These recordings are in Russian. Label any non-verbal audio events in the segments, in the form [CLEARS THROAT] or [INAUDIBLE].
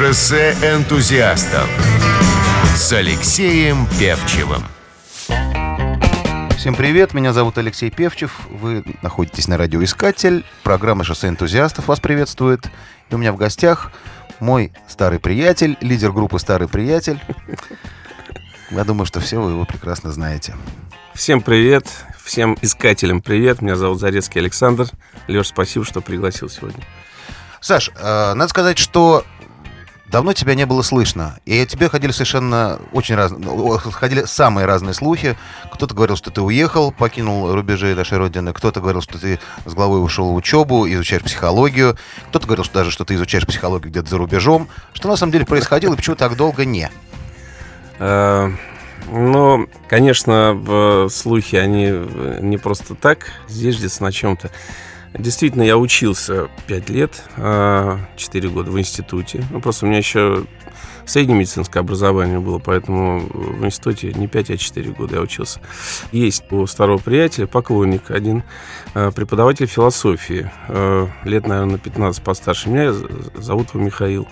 Шоссе энтузиастов с Алексеем Певчевым. Всем привет, меня зовут Алексей Певчев, вы находитесь на радиоискатель, программа «Шоссе энтузиастов» вас приветствует. И у меня в гостях мой старый приятель, лидер группы «Старый приятель». Я думаю, что все вы его прекрасно знаете. Всем привет, всем искателям привет. Меня зовут Зарецкий Александр. Леш, спасибо, что пригласил сегодня. Саш, э, надо сказать, что давно тебя не было слышно. И о тебе ходили совершенно очень разные, ходили самые разные слухи. Кто-то говорил, что ты уехал, покинул рубежи нашей родины. Кто-то говорил, что ты с головой ушел в учебу, изучаешь психологию. Кто-то говорил что даже, что ты изучаешь психологию где-то за рубежом. Что на самом деле происходило и почему так долго не? Э, ну, конечно, слухи, они не просто так зиждятся на чем-то. Действительно, я учился 5 лет, 4 а, года в институте. Ну, просто у меня еще среднее медицинское образование было, поэтому в институте не 5, а 4 года я учился. Есть у старого приятеля поклонник один, а, преподаватель философии, а, лет, наверное, на 15 постарше меня, зовут его Михаил.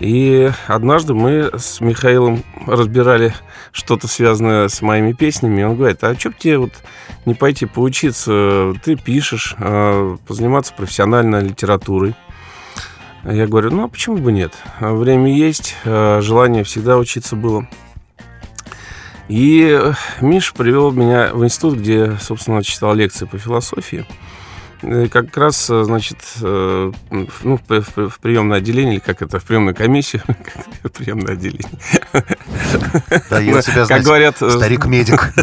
И однажды мы с Михаилом разбирали что-то связанное с моими песнями. Он говорит, а что бы тебе вот не пойти поучиться? Ты пишешь, а, позаниматься профессиональной литературой. Я говорю, ну а почему бы нет? Время есть, а, желание всегда учиться было. И Миш привел меня в институт, где, собственно, читал лекции по философии. Э, как раз, э, значит, э, ну, в, в, в приемное отделение, или как это, в приемную комиссию, [LAUGHS] приемное отделение. Да, я себя, как говорят, старик-медик. [LAUGHS]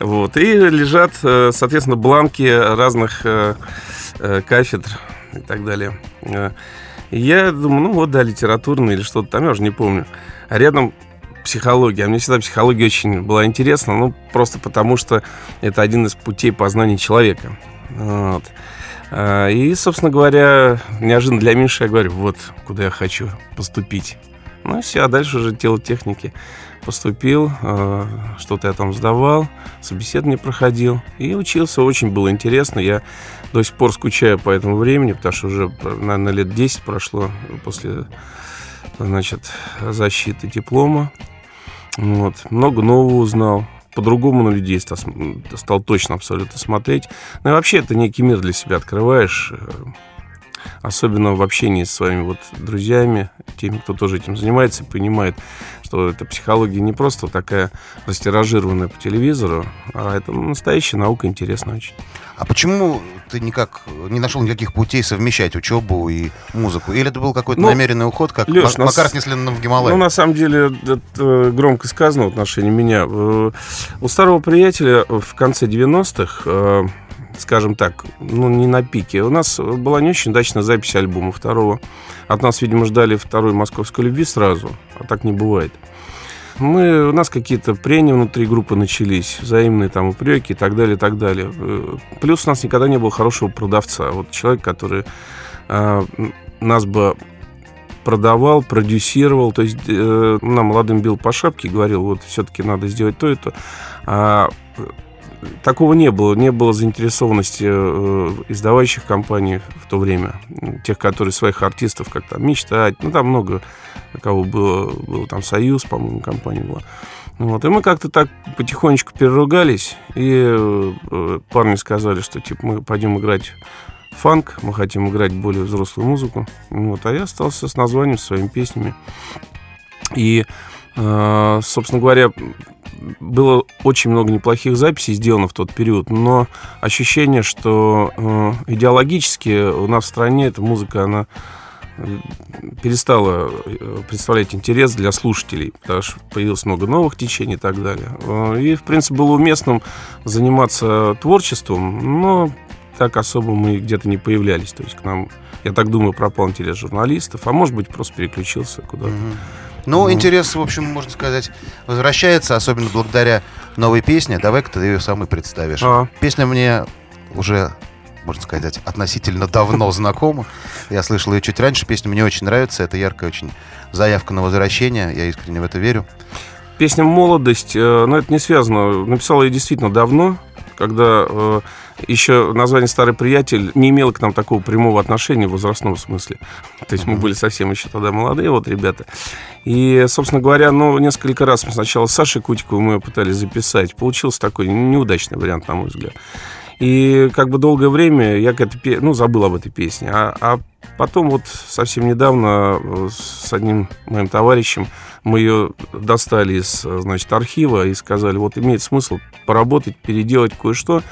Вот, и лежат, соответственно, бланки разных кафедр и так далее. Я думаю, ну вот, да, литературный или что-то там, я уже не помню. А рядом психология. А мне всегда психология очень была интересна, ну, просто потому что это один из путей познания человека. Вот. А, и, собственно говоря, неожиданно для Миши я говорю, вот куда я хочу поступить. Ну, все, а дальше уже тело техники. Поступил, а, что-то я там сдавал, собеседование проходил и учился. Очень было интересно. Я до сих пор скучаю по этому времени, потому что уже, наверное, лет 10 прошло после значит, защиты диплома. Вот. Много нового узнал по-другому на людей стал, стал точно абсолютно смотреть. Ну и вообще это некий мир для себя открываешь, э, особенно в общении с своими вот друзьями, теми, кто тоже этим занимается, понимает, что эта психология не просто такая растиражированная по телевизору, а это настоящая наука, интересная очень. А почему ты никак не нашел никаких путей совмещать учебу и музыку? Или это был какой-то ну, намеренный уход, как Леш, Макар с в Гималае? Ну, на самом деле, это э, громко сказано в отношении меня. Э, у старого приятеля в конце 90-х э, скажем так, ну, не на пике. У нас была не очень удачная запись альбома второго. От нас, видимо, ждали второй «Московской любви» сразу, а так не бывает. Мы, у нас какие-то прения внутри группы начались, взаимные там упреки и так далее, и так далее. Э, плюс у нас никогда не было хорошего продавца. Вот человек, который э, нас бы продавал, продюсировал, то есть э, нам молодым бил по шапке и говорил, вот все-таки надо сделать то и то. А такого не было. Не было заинтересованности э, издавающих компаний в то время. Тех, которые своих артистов как то мечтать. Ну, там много кого было. Был там Союз, по-моему, компания была. Вот. И мы как-то так потихонечку переругались. И э, парни сказали, что типа мы пойдем играть фанк, мы хотим играть более взрослую музыку. Вот. А я остался с названием, с своими песнями. И, собственно говоря, было очень много неплохих записей сделано в тот период, но ощущение, что э, идеологически у нас в стране эта музыка, она э, перестала э, представлять интерес для слушателей, потому что появилось много новых течений и так далее. Э, и, в принципе, было уместным заниматься творчеством, но так особо мы где-то не появлялись. То есть к нам, я так думаю, пропал интерес журналистов, а может быть, просто переключился куда-то. Ну, интерес, в общем, можно сказать, возвращается, особенно благодаря новой песне. Давай-ка ты ее самый представишь. А. Песня мне уже, можно сказать, относительно давно знакома. Я слышал ее чуть раньше. Песня мне очень нравится. Это яркая очень заявка на возвращение. Я искренне в это верю. Песня «Молодость», э, но это не связано. Написал я действительно давно, когда э, еще название «Старый приятель» не имело к нам такого прямого отношения в возрастном смысле. То есть мы были совсем еще тогда молодые, вот ребята. И, собственно говоря, ну, несколько раз мы сначала с Сашей Кутиковым мы пытались записать. Получился такой неудачный вариант, на мой взгляд. И как бы долгое время я к этой, ну, забыл об этой песне. А, а потом вот совсем недавно э, с одним моим товарищем мы ее достали из, значит, архива и сказали, вот имеет смысл поработать, переделать кое-что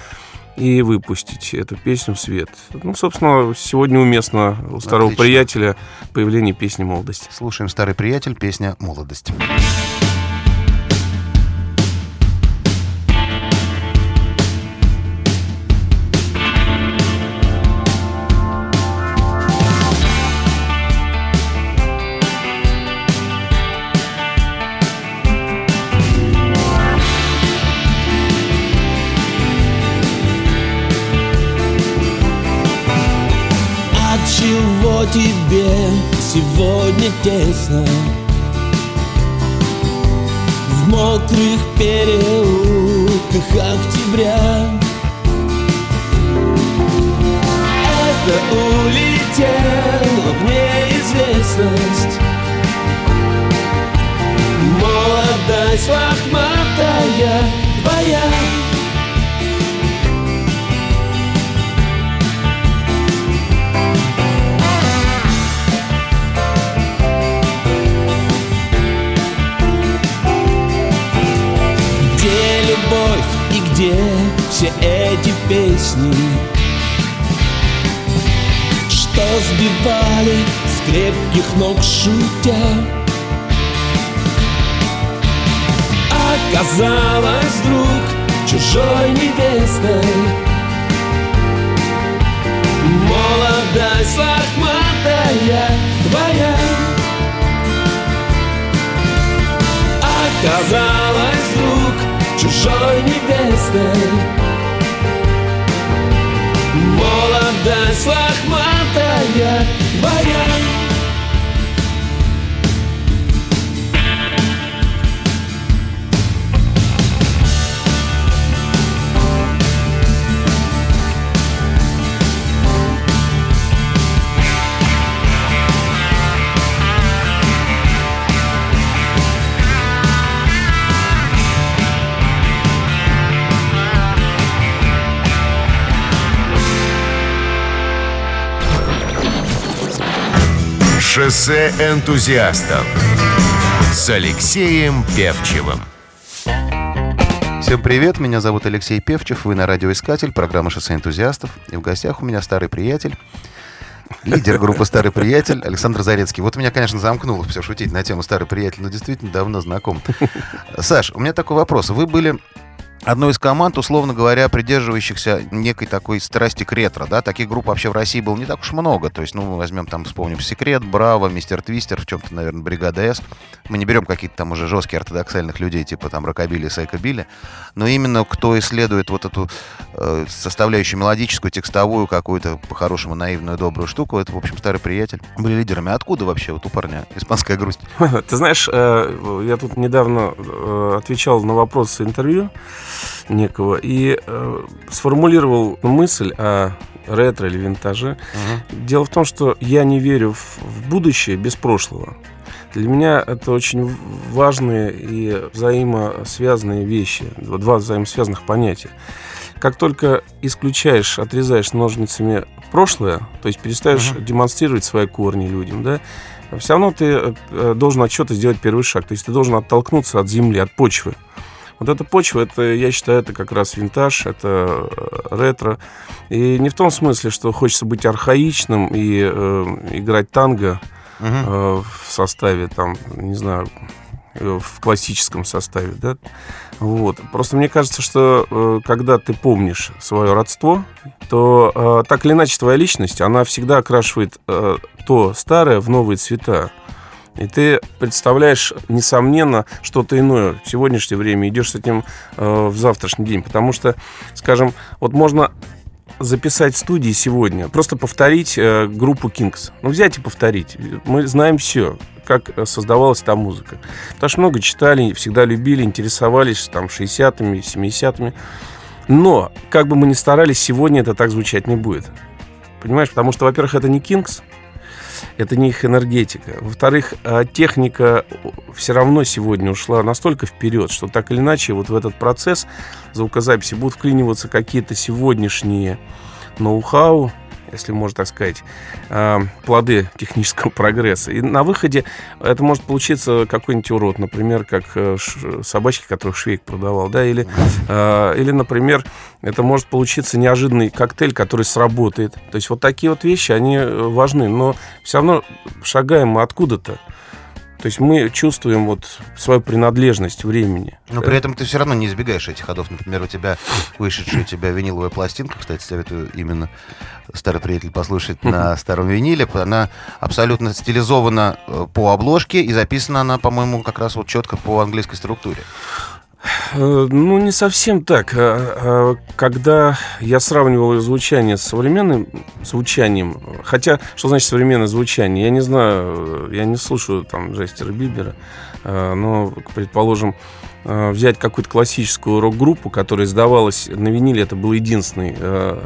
и выпустить эту песню в свет. Ну, собственно, сегодня уместно у старого Отлично. приятеля появление песни «Молодость». Слушаем «Старый приятель», песня «Молодость». Тебе сегодня тесно. В мокрых переулках октября. Это улетело в неизвестность. Молодость лохматая твоя где все эти песни, что сбивали с крепких ног шутя? Оказалось вдруг чужой невестой. Молодость лохматая твоя. Оказалось чужой невестой Молодость лохматая Шоссе энтузиастов с Алексеем Певчевым. Всем привет, меня зовут Алексей Певчев, вы на радиоискатель, программа «Шоссе энтузиастов». И в гостях у меня старый приятель, лидер группы «Старый приятель» Александр Зарецкий. Вот меня, конечно, замкнуло все шутить на тему «Старый приятель», но действительно давно знаком. Саш, у меня такой вопрос. Вы были одной из команд, условно говоря, придерживающихся некой такой страсти к ретро, да, таких групп вообще в России было не так уж много, то есть, ну, мы возьмем там, вспомним Секрет, Браво, Мистер Твистер, в чем-то, наверное, Бригада С, мы не берем какие-то там уже жесткие ортодоксальных людей, типа там Рокобили, Сайкобили, но именно кто исследует вот эту э, составляющую мелодическую, текстовую какую-то, по-хорошему, наивную, добрую штуку, это, в общем, старый приятель, были лидерами. Откуда вообще вот у парня испанская грусть? [LAUGHS] Ты знаешь, э, я тут недавно э, отвечал на вопросы интервью, некого и э, сформулировал мысль о ретро или винтаже. Uh-huh. Дело в том, что я не верю в, в будущее без прошлого. Для меня это очень важные и взаимосвязанные вещи, два взаимосвязанных понятия. Как только исключаешь, отрезаешь ножницами прошлое, то есть перестаешь uh-huh. демонстрировать свои корни людям, да, все равно ты э, должен от чего-то сделать первый шаг. То есть ты должен оттолкнуться от земли, от почвы. Вот эта почва, это, я считаю, это как раз винтаж, это э, ретро. И не в том смысле, что хочется быть архаичным и э, играть танго угу. э, в составе, там, не знаю, э, в классическом составе, да. Вот. Просто мне кажется, что э, когда ты помнишь свое родство, то так или иначе твоя личность, она всегда окрашивает то старое в новые цвета. И ты представляешь, несомненно, что-то иное в сегодняшнее время, идешь с этим э, в завтрашний день. Потому что, скажем, вот можно записать студии сегодня, просто повторить э, группу Kings. Ну, взять и повторить. Мы знаем все, как создавалась та музыка. Потому что много читали, всегда любили, интересовались там 60-ми, 70-ми. Но, как бы мы ни старались, сегодня это так звучать не будет. Понимаешь? Потому что, во-первых, это не Кингс, это не их энергетика. Во-вторых, а, техника все равно сегодня ушла настолько вперед, что так или иначе вот в этот процесс звукозаписи будут вклиниваться какие-то сегодняшние ноу-хау, если можно так сказать, э, плоды технического [LAUGHS] прогресса. И на выходе это может получиться какой-нибудь урод, например, как э, собачки, которых Швейк продавал, да, или, э, или, например, это может получиться неожиданный коктейль, который сработает. То есть вот такие вот вещи, они важны, но все равно шагаем мы откуда-то. То есть мы чувствуем вот свою принадлежность времени. Но при этом ты все равно не избегаешь этих ходов. Например, у тебя вышедшая у тебя виниловая пластинка, кстати, советую именно старый приятель послушать на старом виниле. Она абсолютно стилизована э, по обложке и записана она, по-моему, как раз вот четко по английской структуре. Э, ну, не совсем так. А, а, когда я сравнивал звучание с современным звучанием, хотя, что значит современное звучание, я не знаю, я не слушаю там Джастера Бибера, э, но, предположим, э, взять какую-то классическую рок-группу, которая издавалась на виниле, это был единственный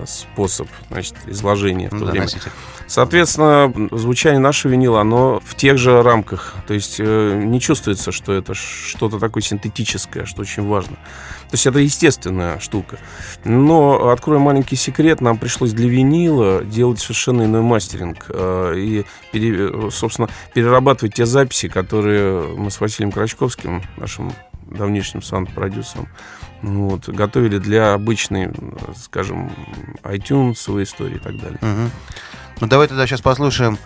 способ значит, изложения в то Да, время. носитель. Соответственно, звучание нашего винила, оно в тех же рамках. То есть э, не чувствуется, что это что-то такое синтетическое, что очень важно. То есть это естественная штука. Но, открою маленький секрет, нам пришлось для винила делать совершенно иной мастеринг. э, и, пере- собственно, перерабатывать те записи, которые мы с Василием Крачковским, нашим давнишним саунд-продюсером, вот, готовили для обычной, скажем, iTunes истории и так далее. Мгм. Ну, давай тогда сейчас послушаем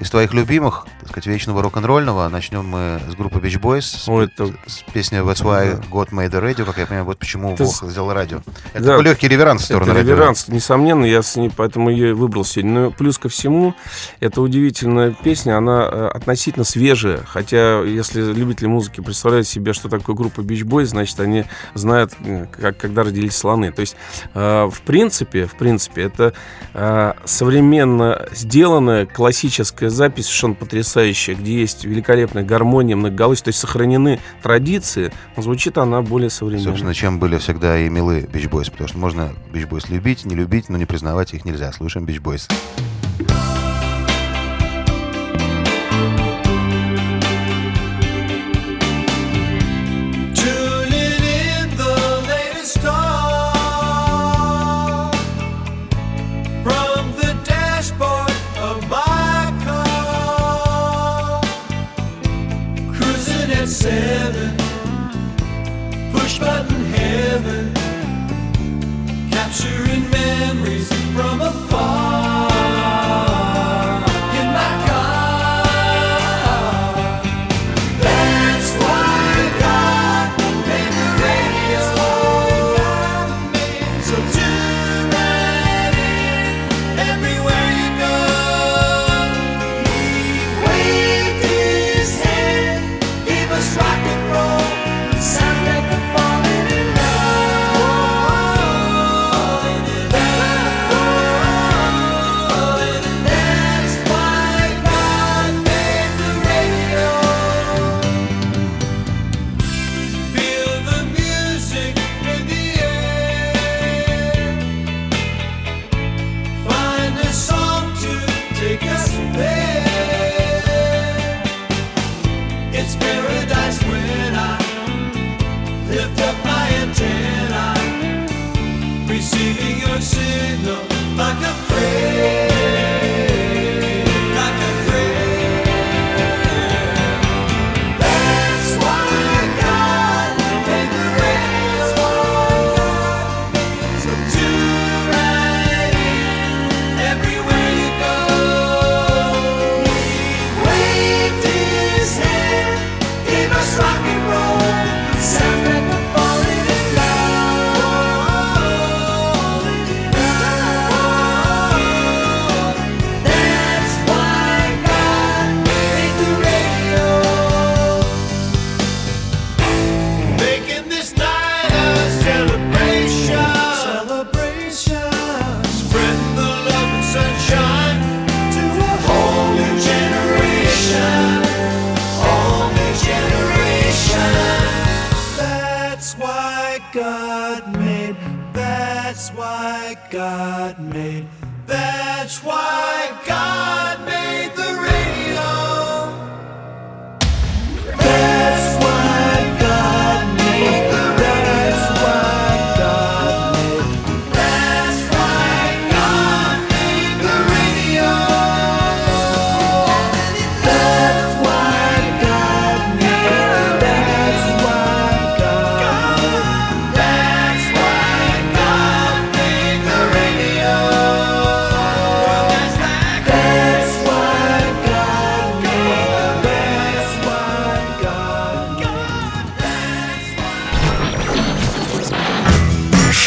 из твоих любимых, так сказать, вечного рок-н-ролльного. Начнем мы с группы Beach Boys. С, Ой, это- с песни That's Why. God Made the Radio, как я понимаю, вот почему Это Бог с- сделал радио. Это Да. такой легкий реверанс в сторону Это радио. реверанс, несомненно, я с ней поэтому ее выбрал сегодня. Но плюс ко всему, это удивительная песня, она э, относительно свежая. Хотя, если любители музыки представляют себе, что такое группа Beach Boys, значит, они знают, э, как, когда родились слоны. То есть, э, в принципе, в принципе, это современно сделанная классическая запись, совершенно потрясающая, где есть великолепная гармония, многоголосие, то есть сохранены традиции, но звучит она более современно. Собственно, чем были всегда и милы Boys, потому что можно Boys любить, не любить, но не признавать их нельзя. Слушаем Boys. Tuning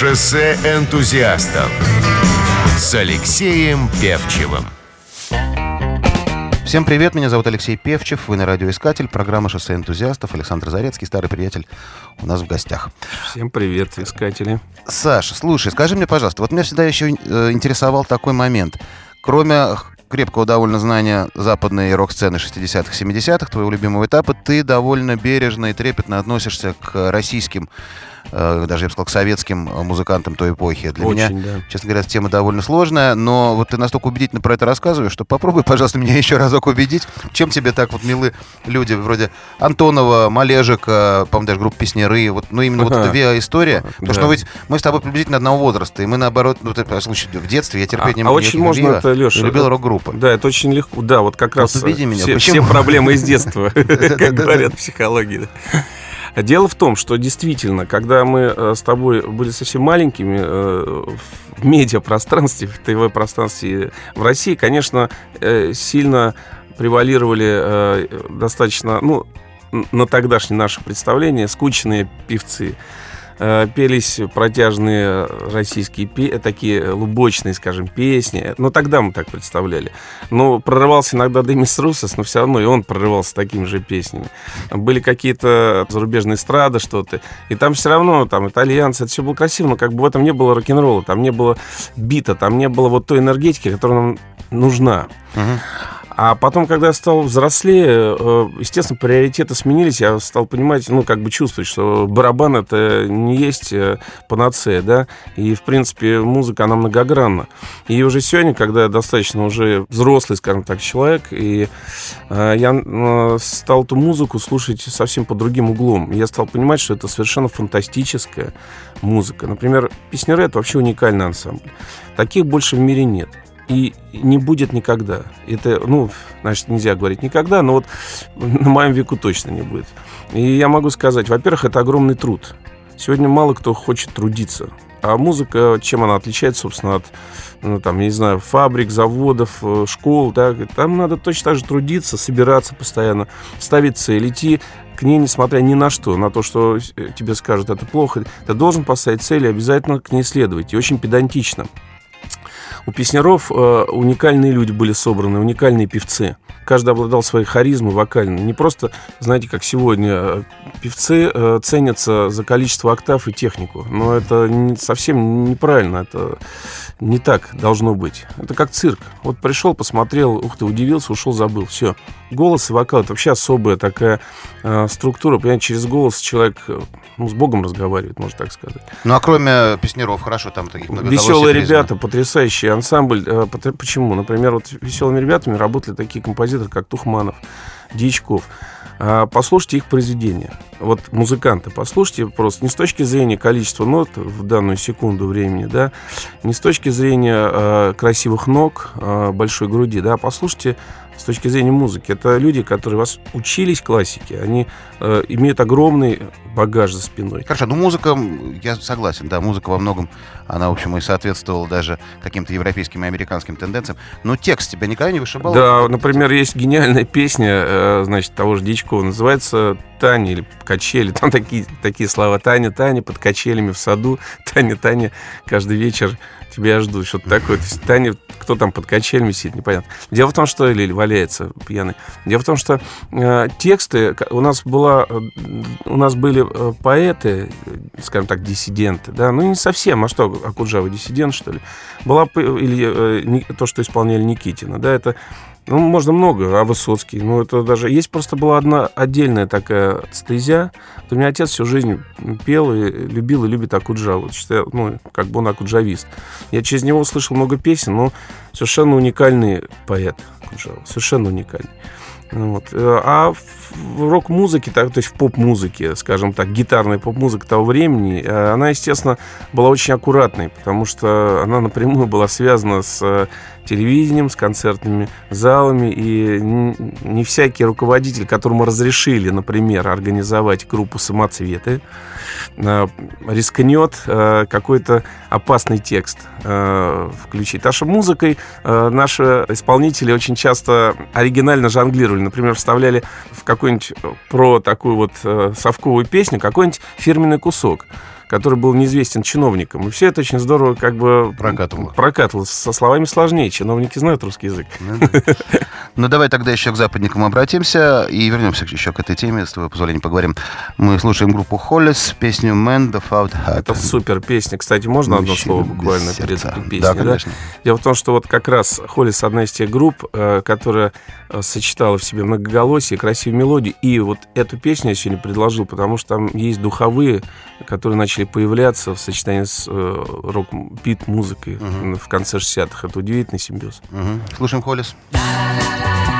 Шоссе энтузиастов с Алексеем Певчевым. Всем привет, меня зовут Алексей Певчев, вы на радиоискатель, программа «Шоссе энтузиастов», Александр Зарецкий, старый приятель, у нас в гостях. Всем привет, искатели. Саша, слушай, скажи мне, пожалуйста, вот меня всегда еще э, интересовал такой момент. Кроме крепкого довольно знания западной рок-сцены 60-х, 70-х, твоего любимого этапа, ты довольно бережно и трепетно относишься к российским, э, даже я бы сказал, к советским э, музыкантам той эпохи. Для Очень, меня, да. честно говоря, тема довольно сложная, но вот ты настолько убедительно про это рассказываешь, что попробуй, [LAUGHS] пожалуйста, меня еще разок убедить, чем тебе так вот милы люди вроде Антонова, Малежика, по-моему, даже группа Песняры, вот, ну именно вот Ага. эта ВИА-история, потому Да. что мы ведь мы с тобой приблизительно одного возраста, и мы наоборот, ну, ты, слушай, в детстве я терпеть не А, могу очень никаких можно это, Леша. любил рок-группы. Да, это очень легко. Да, вот как раз убеди меня, все, все проблемы из детства, [LAUGHS] как говорят. А Дело в том, что действительно, когда мы э, с тобой были совсем маленькими э, в медиапространстве, в ТВ-пространстве в России, конечно, э, сильно превалировали достаточно, ну, на тогдашнее наше представление, скучные певцы. Э, Пелись протяжные российские, пе- такие лубочные, скажем, песни. Ну, тогда мы так представляли. Но прорывался иногда Демис Русос, но все равно и он прорывался такими же песнями. Были какие-то зарубежные эстрады, что-то. И там все равно, там, итальянцы, это все было красиво, но как бы в этом не было рок-н-ролла, там не было бита, там не было вот той энергетики, которая нам нужна. Мгм. А потом, когда я стал взрослее, э, естественно, приоритеты сменились. Я стал понимать, ну, как бы чувствовать, что барабан это не есть э, панацея, да. И, в принципе, музыка, она многогранна. И уже сегодня, когда я достаточно уже взрослый, скажем так, человек, и э, я стал эту музыку слушать совсем по другим углом. Я стал понимать, что это совершенно фантастическая музыка. Например, Песняры — это вообще уникальный ансамбль. Таких больше в мире нет. И не будет никогда. Это, ну, значит, нельзя говорить никогда, но вот [LAUGHS] на моем веку точно не будет. И я могу сказать, во-первых, это огромный труд. Сегодня мало кто хочет трудиться. А музыка, чем она отличается, собственно, от, ну, там, я не знаю, фабрик, заводов, э, школ, да, там надо точно так же трудиться, собираться постоянно, ставить цель, идти к ней, несмотря ни на что, на то, что э, тебе скажут, это плохо, ты должен поставить цель и обязательно к ней следовать, и очень педантично. У песняров э, уникальные люди были собраны, уникальные певцы. Каждый обладал своей харизмой вокальной. Не просто, знаете, как сегодня, э, певцы э, ценятся за количество октав и технику. Но это не- совсем неправильно. Это не так должно быть. Это как цирк. Вот пришел, посмотрел, ух ты, удивился, ушел, забыл. Все. Голос и вокал — это вообще особая такая э, структура. Понимаете, через голос человек э, ну, с Богом разговаривает, можно так сказать. Ну, а кроме Песняров, хорошо, там таких много Веселые ребята, потрясающий ансамбль. Э, Почему? Например, вот веселыми ребятами работали такие композиторы, как Тухманов, Дьячков. А, Послушайте их произведения. Вот музыканты, послушайте просто не с точки зрения количества нот в данную секунду времени, да, не с точки зрения э, красивых ног, э, большой груди, да, а послушайте точки зрения музыки. Это люди, которые вас учились классике, они э, имеют огромный багаж за спиной. Хорошо, ну музыка, я согласен, да, музыка во многом, она, в общем, и соответствовала даже каким-то европейским и американским тенденциям. Но текст тебя никогда не вышибал? Да, например, есть гениальная песня, э, значит, того же Дичкова, называется «Таня» или «Качели». Там такие, такие слова «Таня, Таня, под качелями в саду», «Таня, Таня, каждый вечер тебя жду». Что-то такое. То есть Таня, кто там под качелями сидит, непонятно. Дело в том, что... Или валяется пьяный. Дело в том, что э, тексты... У нас была... э, У нас были э, поэты, э, скажем так, диссиденты, да, ну не совсем, а что, Акуджава диссидент, что ли? Была или э, то, что исполняли Никитина, да, это Ну, можно много, а Высоцкий. Ну, это даже... Есть просто была одна отдельная такая стезя. Вот у меня отец всю жизнь пел и любил и любит Акуджаву. Считаю, ну, как бы он акуджавист. Я через него услышал много песен, но совершенно уникальный поэт Акуджава. Совершенно уникальный. Ну Вот. Э, А в рок-музыке, так, то есть в поп-музыке, скажем так, гитарная поп-музыка того времени, э, она, естественно, была очень аккуратной, потому что она напрямую была связана с э, телевидением, с концертными залами, и не всякий руководитель, которому разрешили, например, организовать группу «Самоцветы», рискнет э, какой-то опасный текст э, включить. Что музыкой э, наши исполнители очень часто оригинально жонглировали. Например, вставляли в какую-нибудь э, про такую вот э, совковую песню какой-нибудь фирменный кусок который был неизвестен чиновникам. И все это очень здорово как бы Прокатывало. прокатывалось. Со словами сложнее. Чиновники знают русский язык. Ну, давай тогда еще к западникам обратимся и вернемся еще к этой теме, с твоего позволения поговорим. Мы слушаем группу Холлис, песню Man the Out Heart. Это супер песня. Кстати, можно одно слово буквально перед песней? Да, конечно. Дело в том, что вот как раз Холлис одна из тех групп, э, которая э, сочетала в себе многоголосие, красивую мелодию. И вот эту песню я сегодня предложил, потому что там есть духовые, которые начали появляться в сочетании с э, рок-бит-музыкой в конце 60-х. Это удивительный симбиоз. Мгм. Слушаем Холлис. Man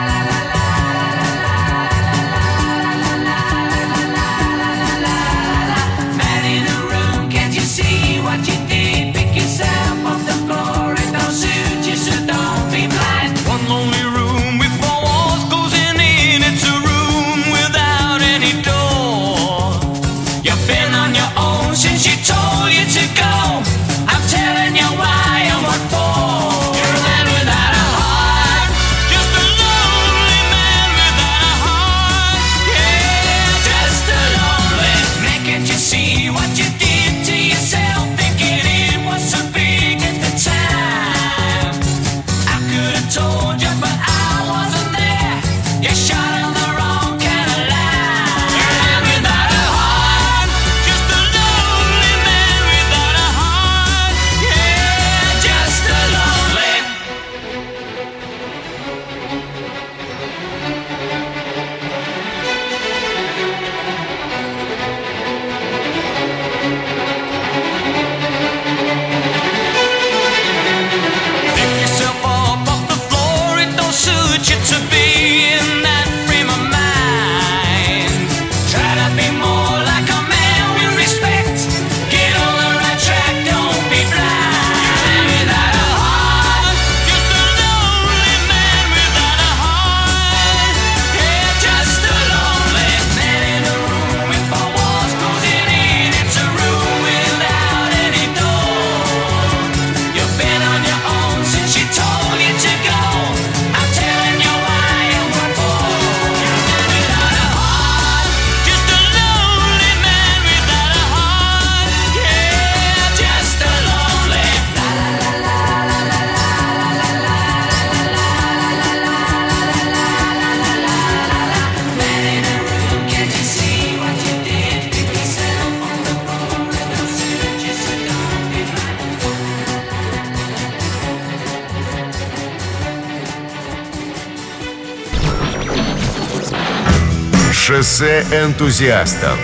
Шоссе энтузиастов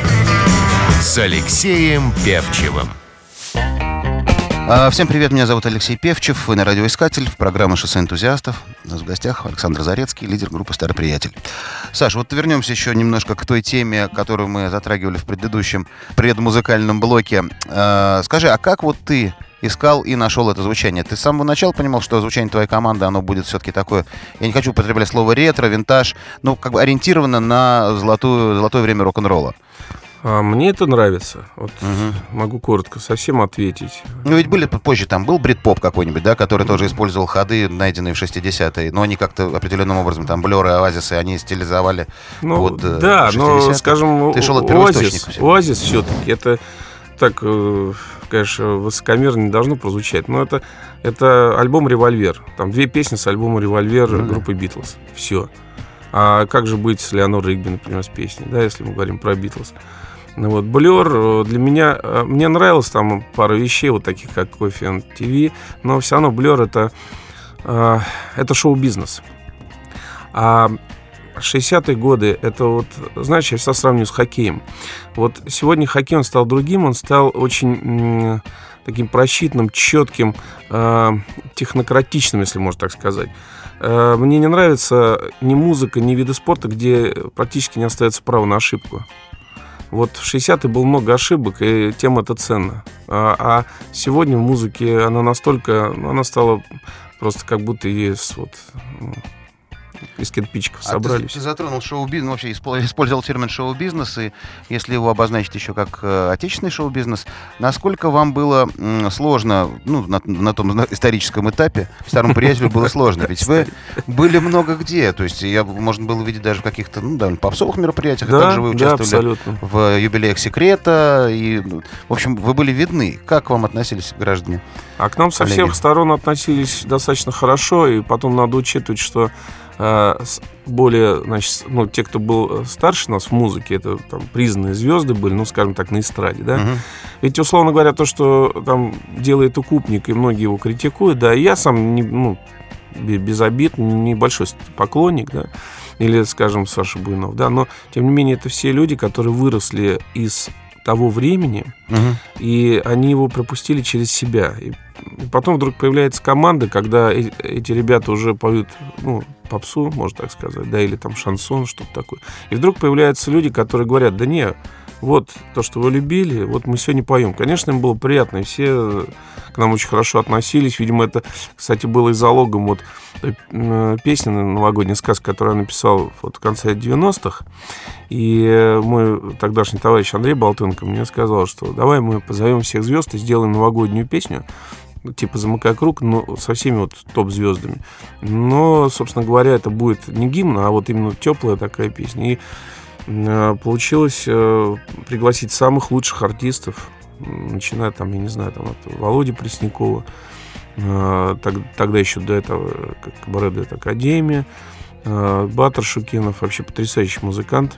с Алексеем Певчевым. А, Всем привет, меня зовут Алексей Певчев, вы на радиоискатель, программе «Шоссе энтузиастов». У нас в гостях Александр Зарецкий, лидер группы «Старый приятель». Саш, вот вернемся еще немножко к той теме, которую мы затрагивали в предыдущем предмузыкальном блоке. А, Скажи, а как вот ты искал и нашел это звучание? Ты с самого начала понимал, что звучание твоей команды, оно будет все-таки такое, я не хочу употреблять слово ретро, винтаж, ну, как бы ориентировано на золотую, золотое время рок-н-ролла? А мне это нравится. Вот могу коротко совсем ответить. Ну, ведь были позже, там был брит-поп какой-нибудь, да, который тоже использовал ходы, найденные в 60-е, но они как-то определенным образом, там, Блеры, Оазисы, они стилизовали Ну, под э, да, но, 60-е. скажем, Ты шел от Оазис. Оазис все-таки это так, э, конечно, высокомерно не должно прозвучать, но это, это альбом «Револьвер». Там две песни с альбома «Револьвер» да. группы «Битлз». Все. А как же быть с Леонор Ригби, например, с песней, да, если мы говорим про «Битлз». Ну вот, Блер э, для меня, э, мне нравилось там пара вещей, вот таких как Coffee and TV, но все равно Блер это, э, это шоу-бизнес. А 60-е годы, это вот, знаешь, я всегда сравниваю с хоккеем. Вот сегодня хоккей, он стал другим, он стал очень таким просчитанным, четким, э, технократичным, если можно так сказать. Э, мне не нравится ни музыка, ни виды спорта, где практически не остается права на ошибку. Вот в 60-е было много ошибок, и тем это ценно. А, а сегодня в музыке она настолько, она стала просто как будто есть вот из кирпичиков А собрались. ты, ты затронул шоу-бизнес, вообще испол- использовал термин шоу-бизнес, и если его обозначить еще как э, отечественный шоу-бизнес, насколько вам было сложно, ну, на, на том историческом этапе, старому приятелю было сложно, [LAUGHS] ведь вы были много где, то есть я, можно было видеть даже в каких-то, ну, довольно попсовых мероприятиях, Да, также вы да, участвовали абсолютно. в юбилеях секрета, и, ну, в общем, вы были видны. Как к вам относились граждане? А к нам со коллеги. всех сторон относились достаточно хорошо, и потом надо учитывать, что э, более, значит, ну, те, кто был э, старше нас в музыке, это там признанные звезды были, ну, скажем так, на эстраде, да. Мгм. Ведь, условно говоря, то, что там делает укупник, и многие его критикуют, да, и я сам, не, ну, бе- без обид, небольшой поклонник, да, или, скажем, Саша Буйнов, да, но, тем не менее, это все люди, которые выросли из того времени, Мгм. и они его пропустили через себя. И и потом вдруг появляется команда, когда э- эти ребята уже поют, ну, попсу, можно так сказать, да, или там шансон, что-то такое. И вдруг появляются люди, которые говорят, да не, вот то, что вы любили, вот мы сегодня поем. Конечно, им было приятно, и все к нам очень хорошо относились. Видимо, это, кстати, было и залогом вот э, песни «Новогодняя сказка», которую я написал вот в конце 90-х. И мой тогдашний товарищ Андрей Болтенко мне сказал, что давай мы позовем всех звезд и сделаем новогоднюю песню, ну, типа «Замыкай круг», но со всеми вот топ-звездами. Но, собственно говоря, это будет не гимн, а вот именно теплая такая песня. И получилось э, пригласить самых лучших артистов, начиная там, я не знаю, там от Володи Преснякова, э, тог- тогда еще до этого э, как Кабаре Дуэт Академия, э, Батер Шукинов, вообще потрясающий музыкант.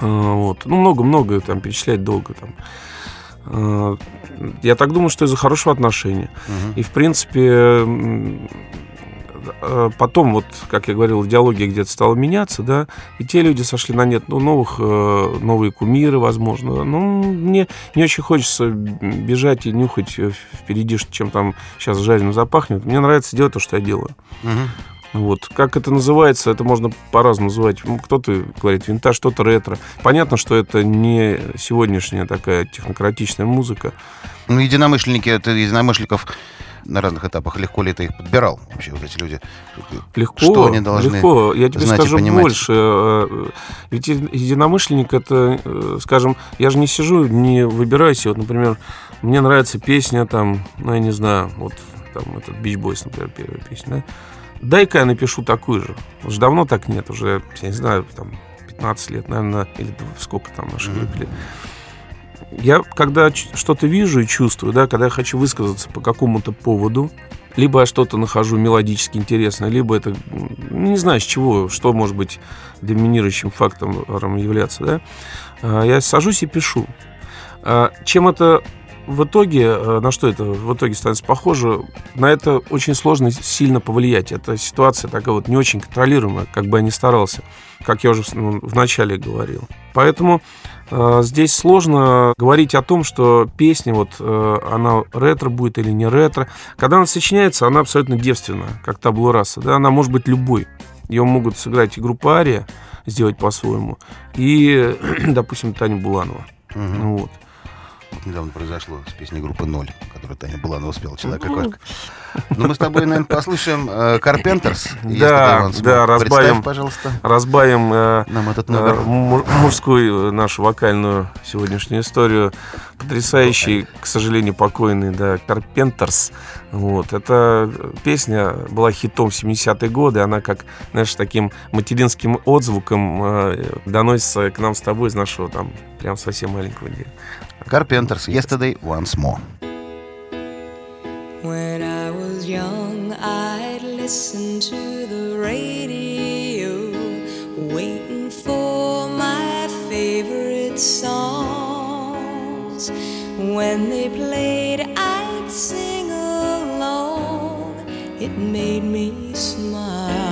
Э, Вот. Ну, много-много, там, перечислять долго. Там. Э, Я так думаю, что из-за хорошего отношения. Мгм. И, в принципе, э, потом, вот, как я говорил, идеология где-то стала меняться, да, и те люди сошли на нет, ну, новых, э, новые кумиры, возможно. Ну, мне не очень хочется бежать и нюхать э, впереди, чем там сейчас жареным запахнет. Мне нравится делать то, что я делаю. Вот. Как это называется, это можно по-разному называть. Кто-то говорит винтаж, кто-то ретро. Понятно, что это не сегодняшняя такая технократичная музыка. Ну, единомышленники, ты единомышленников на разных этапах, легко ли ты их подбирал вообще, вот эти люди? Легко, Что они должны легко. Я тебе знать и скажу понимать? больше. Э, Ведь единомышленник это, э, скажем, я же не сижу, не выбираю себе. Вот, например, мне нравится песня там, ну, я не знаю, вот там этот Beach Boys, например, первая песня, да? Дай-ка я напишу такую же. Уже давно так нет, уже, я не знаю, там, 15 лет, наверное, или сколько там нашей Мгм. Я, когда что-то вижу и чувствую, да, когда я хочу высказаться по какому-то поводу, либо я что-то нахожу мелодически интересное, либо это, не знаю, с чего, что может быть доминирующим фактором являться, да, а, я сажусь и пишу. А, Чем это в итоге, э, на что это в итоге становится похоже, на это очень сложно сильно повлиять. Это ситуация такая вот не очень контролируемая, как бы я ни старался, как я уже в ну, начале говорил. Поэтому здесь сложно говорить о том, что песня, вот э, она ретро будет или не ретро. Когда она сочиняется, она абсолютно девственна, как табло раса. Да? Она может быть любой. Ее могут сыграть и группа Ария, сделать по-своему, и, [CLEARS THROAT] допустим, Таня Буланова. Мгм. Ну Вот. Недавно произошло с песней группы «Ноль», которую Таня Буланова спела, «Человек и Ну. кошка». Ну, мы с тобой, наверное, послушаем э, «Карпентерс». Да, да, разбавим. Пожалуйста, Разбавим э, нам этот э, номер. му- мужскую нашу вокальную сегодняшнюю историю. Потрясающий, к сожалению, покойный, да, Карпентерс. Вот. Эта песня была хитом в 70-е годы. Она как, знаешь, таким материнским отзвуком э, доносится к нам с тобой из нашего там прям совсем маленького дела. Carpenters Yesterday Once More. When I was young, I'd listen to the radio, waiting for my favorite songs. When they played, I'd sing along. It made me smile.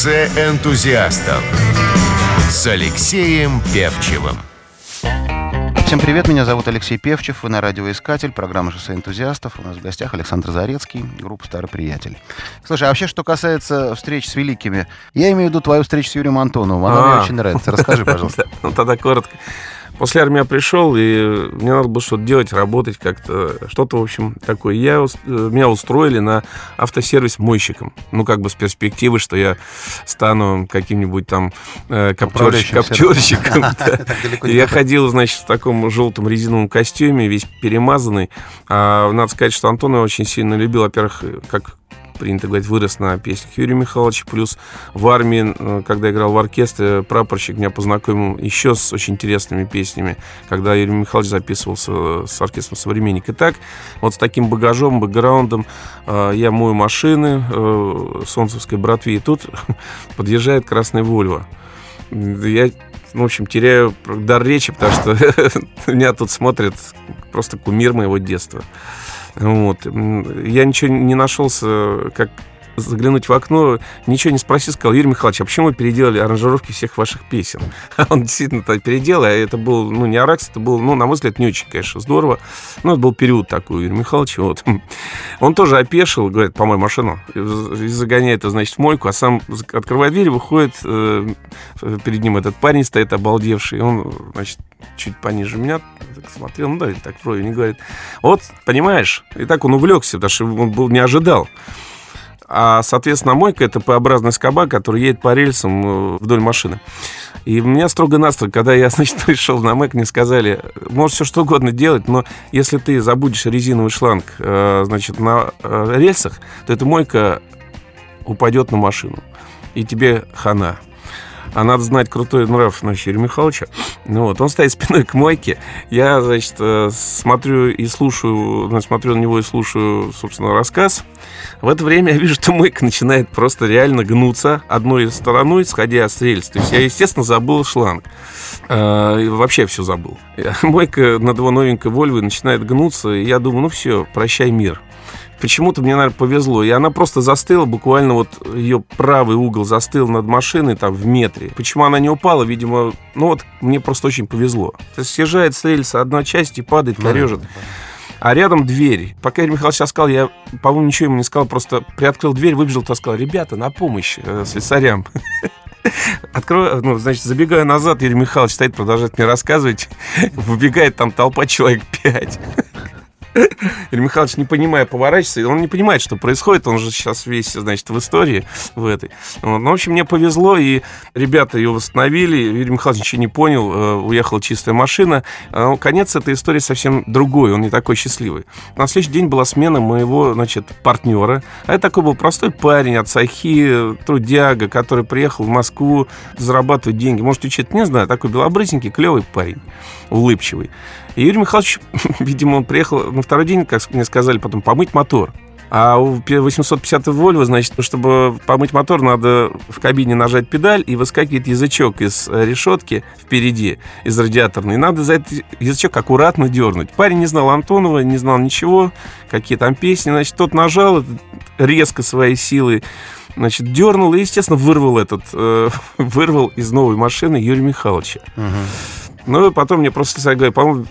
Шоссе энтузиастов с Алексеем Певчевым. Всем привет, меня зовут Алексей Певчев, вы на радиоискатель, программа «Шоссе энтузиастов». У нас в гостях Александр Зарецкий, группа «Старый приятель». Слушай, а вообще, что касается встреч с великими, я имею в виду твою встречу с Юрием Антоновым, она мне А. очень нравится. Расскажи, [LAUGHS] пожалуйста. Ну, тогда коротко. После армии я пришел, и мне надо было что-то делать, работать как-то, что-то, в общем, такое. Я, э, меня устроили на автосервис мойщиком. Ну, как бы с перспективы, что я стану каким-нибудь там э, коптерщиком. [LAUGHS] Я ходил, значит, в таком желтом резиновом костюме, весь перемазанный. А, надо сказать, что Антон я очень сильно любил. Во-первых, как принято говорить, вырос на песнях Юрия Михайловича. Плюс в армии, э, когда играл в оркестре, прапорщик меня познакомил еще с очень интересными песнями, когда Юрий Михайлович записывался с оркестром «Современник». И так, вот с таким багажом, бэкграундом э, я мою машины э, солнцевской братве, и тут [LAUGHS] подъезжает «Красная Вольва». Я, в общем, теряю дар речи, потому что [LAUGHS] меня тут смотрит просто кумир моего детства. Вот. Я ничего не нашелся, как заглянуть в окно, ничего не спросил, сказал, Юрий Михайлович, а почему вы переделали аранжировки всех ваших песен? [LAUGHS] Он действительно так переделал, а это был, ну, не Аракс, это был, ну, на мой взгляд, не очень, конечно, здорово. Но это был период такой у Юрия Михайловича, вот. [LAUGHS] Он тоже опешил, говорит, помой машину, и загоняет, значит, в мойку, а сам открывает дверь, выходит, э, перед ним этот парень стоит обалдевший, он, значит, чуть пониже меня так смотрел, ну да, так вроде не говорит. Вот, понимаешь, и так он увлекся, потому что он был, не ожидал. А, соответственно, мойка — это П-образный скоба, который едет по рельсам э, вдоль машины. И меня строго-настрого, когда я, [LAUGHS] значит, пришел на МЭК, мне сказали, можешь все что угодно делать, но если ты забудешь резиновый шланг, э, значит, на э, рельсах, то эта мойка упадет на машину, и тебе хана. А надо знать крутой нрав значит, Юрия Михайловича. Ну вот, он стоит спиной к мойке. Я, значит, э, смотрю и слушаю, ну, смотрю на него и слушаю, собственно, рассказ. В это время я вижу, что мойка начинает просто реально гнуться одной стороной, сходя с рельс. То есть я, естественно, забыл шланг. Э, вообще все забыл. Мойка над его новенькой Вольвой начинает гнуться, и я думаю, ну все, прощай мир. Почему-то мне, наверное, повезло. И она просто застыла, буквально вот ее правый угол застыл над машиной там в метре. Почему она не упала? Видимо, ну вот мне просто очень повезло. То есть съезжает с рельса одна часть и падает, корежит. А рядом дверь. Пока Юрий Михайлович сказал, я, по-моему, ничего ему не сказал, просто приоткрыл дверь, выбежал, то сказал, ребята, на помощь э, слесарям. [LAUGHS] Открою, ну, значит, забегаю назад, Юрий Михайлович стоит, продолжает мне рассказывать. [LAUGHS] Выбегает там толпа человек пять. [LAUGHS] Юрий Михайлович, не понимая, поворачивается, и он не понимает, что происходит, он же сейчас весь, значит, в истории в этой. Вот. Ну, в общем, мне повезло, и ребята ее восстановили, Юрий Михайлович ничего не понял, э, уехала чистая машина. А, Конец этой истории совсем другой, он не такой счастливый. На следующий день была смена моего, значит, партнера, а это такой был простой парень от Сахи, трудяга, который приехал в Москву зарабатывать деньги. Может, учить, не знаю, такой белобрысенький, клевый парень, улыбчивый. Юрий Михайлович, [LAUGHS] видимо, он приехал на второй день, как мне сказали, потом помыть мотор. А у 850 Volvo, значит, чтобы помыть мотор, надо в кабине нажать педаль, и выскакивает язычок из э, решетки впереди, из радиаторной. И надо за этот язычок аккуратно дернуть. Парень не знал Антонова, не знал ничего, какие там песни. Значит, тот нажал резко своей силой, значит, дернул и, естественно, вырвал этот, э, [LAUGHS] вырвал из новой машины Юрия Михайловича. Ну, и потом мне просто сказали, по-моему,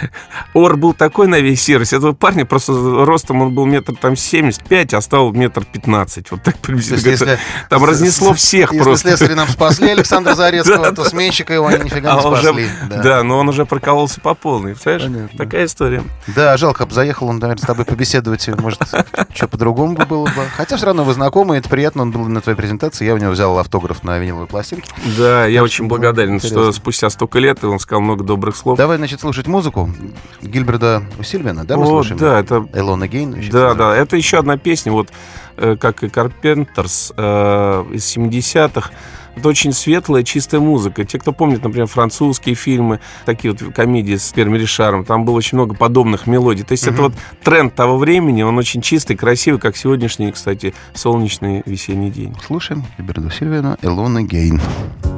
[LAUGHS] ор был такой на весь сервис. Этого парня просто ростом он был метр там 75, а стал метр 15. Вот так приблизительно. есть, если- Там разнесло всех Если просто. слесари нам спасли Александра [LAUGHS] Зарецкого, то сменщика его они нифига не А уже- спасли. да. но он уже прокололся по полной. Представляешь? Такая история. Да, жалко, заехал он, наверное, с тобой побеседовать, может, что по-другому бы было бы. Хотя все равно вы знакомы, это приятно, он был на твоей презентации, я у него взял автограф на виниловой пластинке. Да, я очень благодарен, что спустя столько лет он сказал много добрых слов. Давай, значит, слушать музыку Гильберда Усильвина, да, мы О, слушаем? да, это Элона Гейн. Да, да, это еще одна песня, вот э, как и Carpenters э, из 70-х. Это очень светлая, чистая музыка. Те, кто помнит, например, французские фильмы, такие вот комедии с Перми Ришаром, там было очень много подобных мелодий. То есть это вот тренд того времени, он очень чистый, красивый, как сегодняшний, кстати, солнечный весенний день. Слушаем Гильберда Усильвина, Элона Гейн. In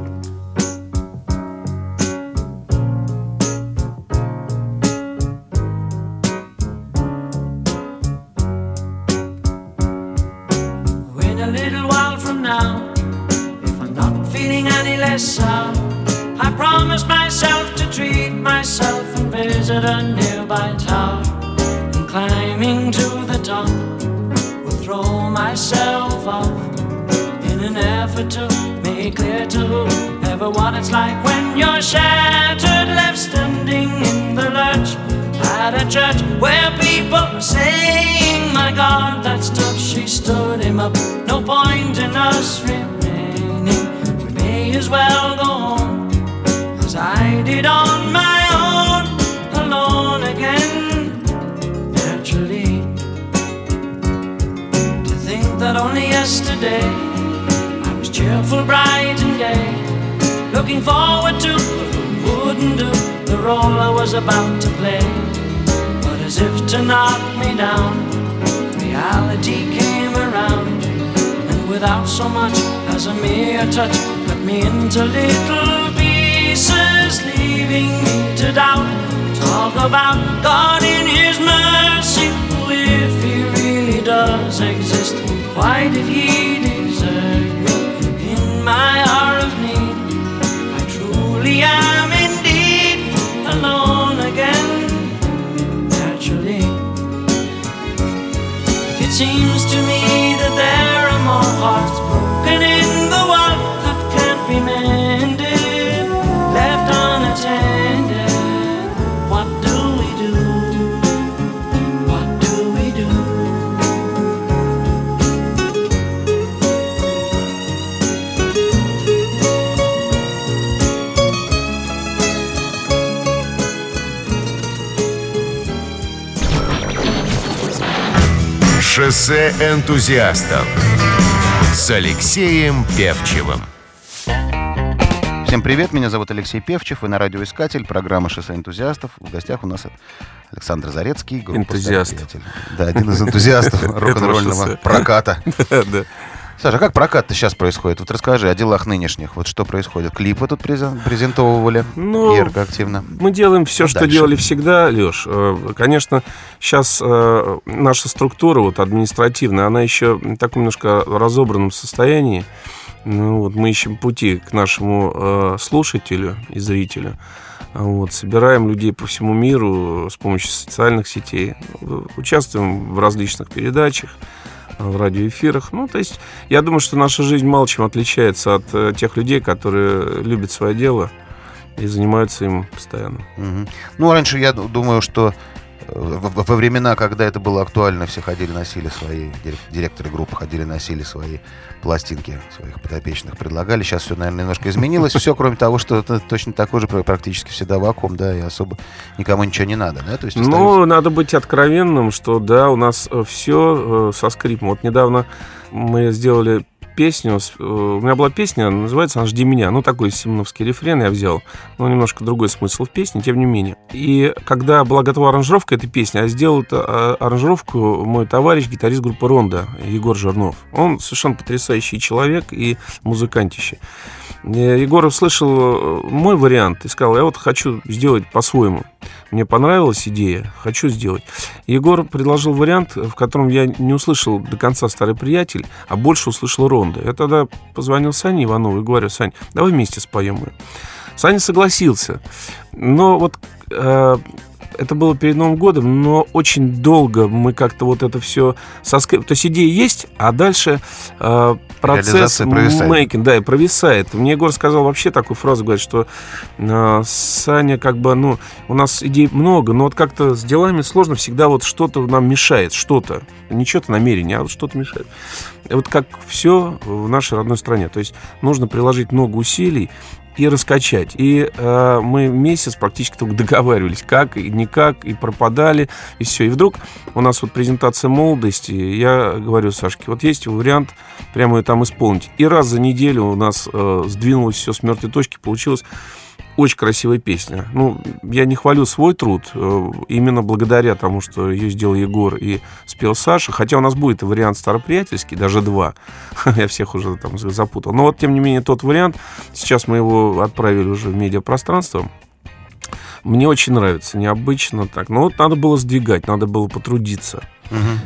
why did He Шоссе энтузиастов с Алексеем Певчевым. Всем привет, меня зовут Алексей Певчев, вы на радиоискатель, программа «Шоссе энтузиастов». В гостях у нас Александр Зарецкий, группа Энтузиаст. Да, один из энтузиастов [LAUGHS] рок-н-ролльного проката. [LAUGHS] Саша, а как прокат-то сейчас происходит? Вот расскажи о делах нынешних. Вот что происходит? Клипы тут презен- презентовывали Ну, ярко, активно. Мы делаем все, что Дальше. делали всегда, Леш. Конечно, сейчас наша структура вот административная, она еще в таком немножко разобранном состоянии. Ну, вот мы ищем пути к нашему э, слушателю и зрителю. Вот, собираем людей по всему миру с помощью социальных сетей, участвуем в различных передачах, э, в радиоэфирах. Ну, то есть, я думаю, что наша жизнь мало чем отличается от э, тех людей, которые любят свое дело и занимаются им постоянно. Мгм. Ну, раньше я ду- думаю, что Во, времена, когда это было актуально, все ходили, носили свои, дирек- директоры группы ходили, носили свои пластинки своих подопечных, предлагали. Сейчас все, наверное, немножко изменилось. Все, кроме того, что это точно такой же пр- практически всегда вакуум, да, и особо никому ничего не надо, да? То есть остаются- Ну, надо быть откровенным, что да, у нас все со скрипом. Вот недавно мы сделали песню, э, у меня была песня, называется она «Жди меня». Ну, такой симоновский рефрен я взял, но немножко другой смысл в песне, тем не менее. И когда была готова аранжировка этой песни, а сделал это, а, аранжировку мой товарищ, гитарист группы «Ронда» Егор Жирнов. Он совершенно потрясающий человек и музыкантище. Э, Егор услышал э, мой вариант и сказал, я вот хочу сделать по-своему. Мне понравилась идея, хочу сделать. Егор предложил вариант, в котором я не услышал до конца «Старый приятель», а больше услышал «Ронда». Я тогда позвонил Сане Иванову и говорю, Сань, давай вместе споем ее. Саня согласился. Но вот э, это было перед Новым годом, но очень долго мы как-то вот это все соскреб... То есть идея есть, а дальше э, процесс мейкинг, да, и провисает. Мне Егор сказал вообще такую фразу, говорит, что э, Саня как бы, ну, у нас идей много, но вот как-то с делами сложно, всегда вот что-то нам мешает, что-то. Не что-то намерение, а вот что-то мешает. Вот как все в нашей родной стране. То есть нужно приложить много усилий, и раскачать. И э, мы месяц практически только договаривались, как и никак, и пропадали, и все. И вдруг у нас вот презентация молодости, я говорю Сашке, вот есть вариант прямо ее там исполнить. И раз за неделю у нас э, сдвинулось все с мертвой точки, получилось очень красивая песня. Ну, я не хвалю свой труд, э, именно благодаря тому, что ее сделал Егор и спел Саша. Хотя у нас будет и вариант староприятельский, даже два. [LAUGHS] Я всех уже там запутал. Но вот, тем не менее, тот вариант, сейчас мы его отправили уже в медиапространство. Мне очень нравится, необычно так. Но вот надо было сдвигать, надо было потрудиться.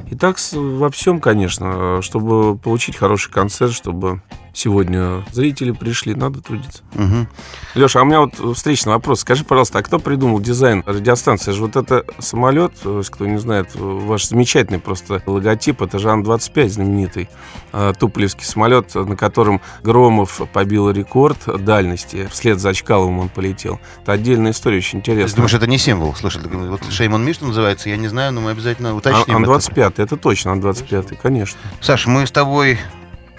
И так во всем, конечно, чтобы получить хороший концерт, чтобы сегодня зрители пришли, надо трудиться. Угу. Леша, а у меня вот встречный вопрос. Скажи, пожалуйста, а кто придумал дизайн радиостанции? же вот это самолет, кто не знает, ваш замечательный просто логотип, это же Ан-25 знаменитый, а, Туполевский самолет, на котором Громов побил рекорд дальности, вслед за Очкаловым он полетел. Это отдельная история, очень интересная. Ты думаешь, это не символ? Слушай, вот Шеймон Мишн называется, я не знаю, но мы обязательно уточним. Ан-25 25, это точно 25-й, конечно. Саша, мы с тобой,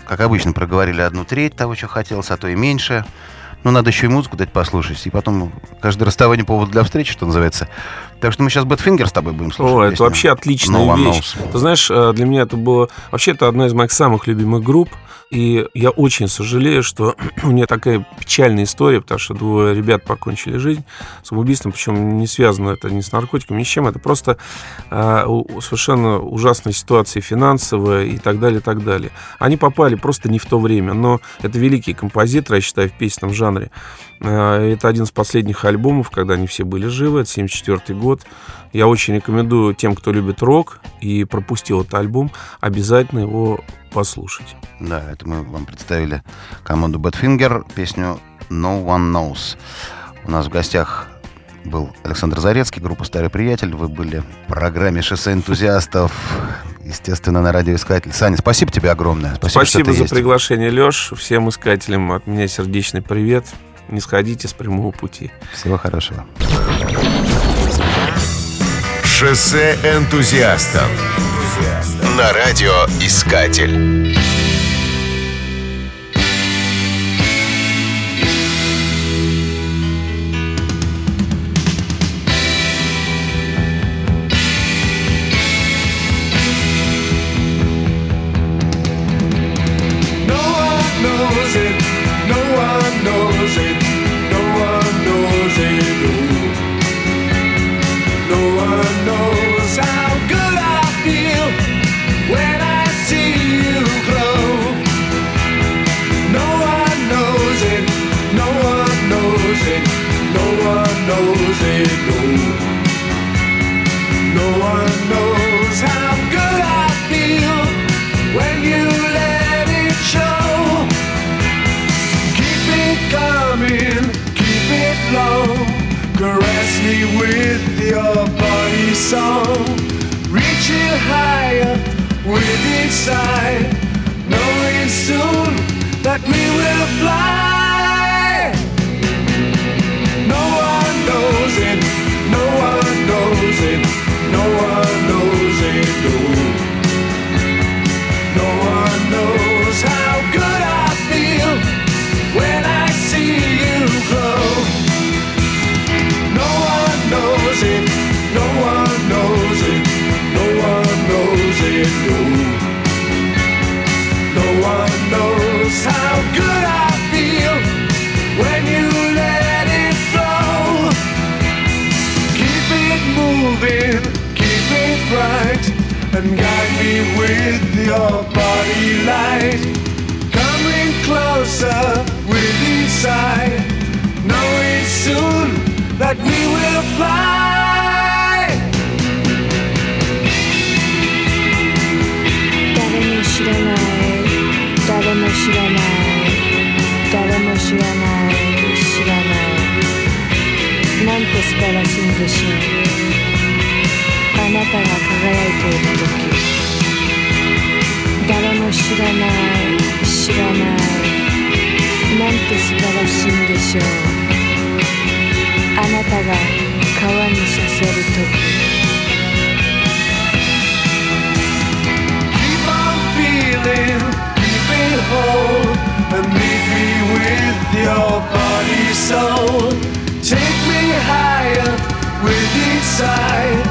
как обычно, проговорили одну треть того, что хотелось, а то и меньше. Но надо еще и музыку дать послушать. И потом каждое расставание повод для встречи, что называется. Так что мы сейчас Badfinger с тобой будем слушать. О, это вообще отличная No вещь. Knows. Ты знаешь, э, для меня это было... Вообще, это одна из моих самых любимых групп. И я очень сожалею, что [CLEARS THROAT] у нее такая печальная история, потому что двое ребят покончили жизнь самоубийством, причем не связано это ни с наркотиками, ни с чем. Это просто э, совершенно ужасная ситуация финансовая и так далее, и так далее. Они попали просто не в то время, но это великие композиторы, я считаю, в песенном жанре. Э, Это один из последних альбомов, когда они все были живы, это 74 год. Я очень рекомендую тем, кто любит рок и пропустил этот альбом, обязательно его послушать. Да, это мы вам представили команду Badfinger, песню No One Knows. У нас в гостях был Александр Зарецкий, группа «Старый приятель». Вы были в программе «Шоссе энтузиастов», естественно, на радиоискатель. Саня, спасибо тебе огромное. Спасибо, Спасибо, за есть. приглашение, Леш. Всем искателям от меня сердечный привет. Не сходите с прямого пути. Всего хорошего. Шоссе энтузиастов на радиоискатель. No me with your body song. reaching higher with each sigh. Knowing soon that we will fly. Light. Coming closer with each sigh, knowing soon that we will fly. 誰も知らない誰も知らない誰も知らない知らないなんて素晴らしいんでしょうあなたが輝いている時知らない知らないなんて素晴らしいんでしょうあなたが川にさせる時 feeling deep and hold, and meet me with your body soul. Take me higher with each side